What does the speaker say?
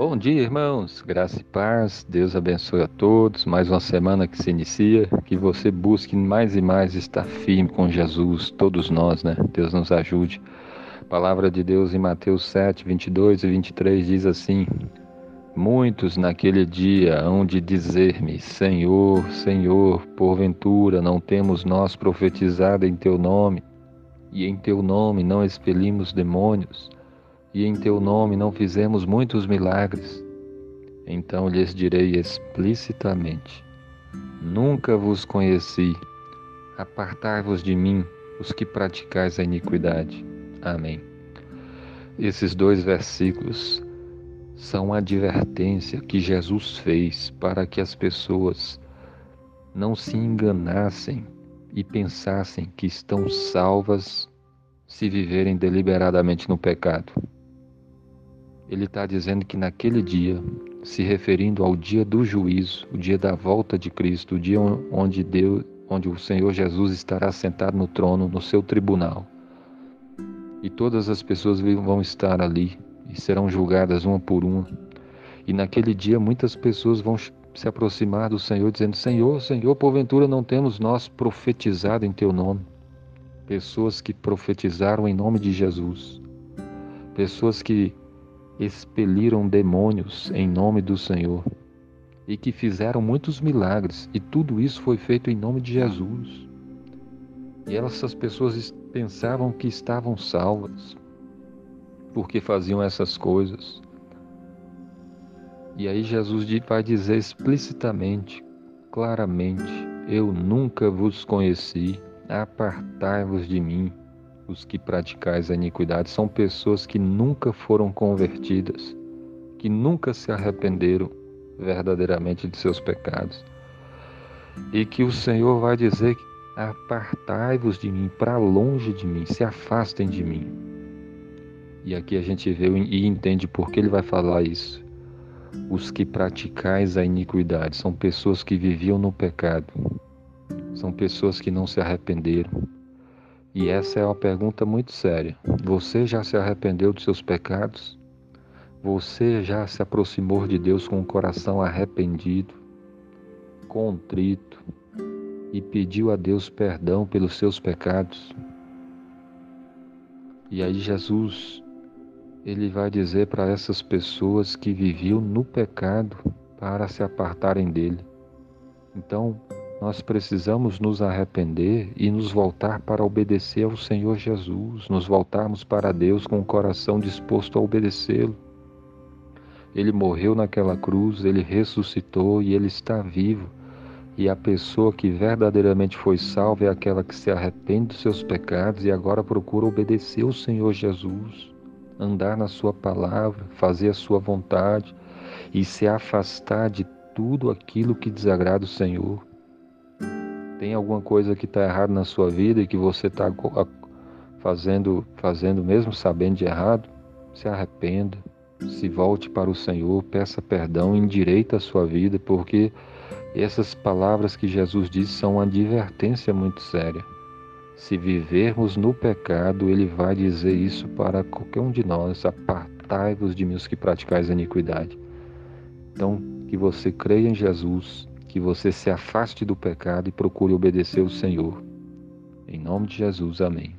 Bom dia, irmãos. Graça e paz. Deus abençoe a todos. Mais uma semana que se inicia. Que você busque mais e mais estar firme com Jesus. Todos nós, né? Deus nos ajude. Palavra de Deus em Mateus 7, 22 e 23 diz assim: Muitos naquele dia hão de dizer-me: Senhor, Senhor, porventura não temos nós profetizado em teu nome, e em teu nome não expelimos demônios? E em teu nome não fizemos muitos milagres, então lhes direi explicitamente: Nunca vos conheci, apartai-vos de mim, os que praticais a iniquidade. Amém. Esses dois versículos são uma advertência que Jesus fez para que as pessoas não se enganassem e pensassem que estão salvas se viverem deliberadamente no pecado. Ele está dizendo que naquele dia, se referindo ao dia do juízo, o dia da volta de Cristo, o dia onde Deus, onde o Senhor Jesus estará sentado no trono, no seu tribunal, e todas as pessoas vão estar ali e serão julgadas uma por uma. E naquele dia muitas pessoas vão se aproximar do Senhor dizendo: Senhor, Senhor, porventura não temos nós profetizado em teu nome? Pessoas que profetizaram em nome de Jesus. Pessoas que expeliram demônios em nome do Senhor e que fizeram muitos milagres, e tudo isso foi feito em nome de Jesus. E essas pessoas pensavam que estavam salvas porque faziam essas coisas. E aí Jesus vai dizer explicitamente, claramente: Eu nunca vos conheci, apartai-vos de mim, os que praticais a iniquidade são pessoas que nunca foram convertidas, que nunca se arrependeram verdadeiramente de seus pecados. E que o Senhor vai dizer: apartai-vos de mim, para longe de mim, se afastem de mim. E aqui a gente vê e entende por que ele vai falar isso. Os que praticais a iniquidade são pessoas que viviam no pecado, são pessoas que não se arrependeram, e essa é uma pergunta muito séria. Você já se arrependeu dos seus pecados? Você já se aproximou de Deus com o coração arrependido, contrito e pediu a Deus perdão pelos seus pecados? E aí Jesus ele vai dizer para essas pessoas que viviam no pecado para se apartarem dele. Então, nós precisamos nos arrepender e nos voltar para obedecer ao Senhor Jesus, nos voltarmos para Deus com o coração disposto a obedecê-lo. Ele morreu naquela cruz, ele ressuscitou e ele está vivo. E a pessoa que verdadeiramente foi salva é aquela que se arrepende dos seus pecados e agora procura obedecer ao Senhor Jesus, andar na Sua palavra, fazer a Sua vontade e se afastar de tudo aquilo que desagrada o Senhor. Tem alguma coisa que está errada na sua vida e que você está fazendo, fazendo mesmo sabendo de errado? Se arrependa, se volte para o Senhor, peça perdão, endireita a sua vida, porque essas palavras que Jesus disse são uma advertência muito séria. Se vivermos no pecado, ele vai dizer isso para qualquer um de nós: apartai-vos de mim os que praticais a iniquidade. Então, que você creia em Jesus, que você se afaste do pecado e procure obedecer o Senhor. Em nome de Jesus, amém.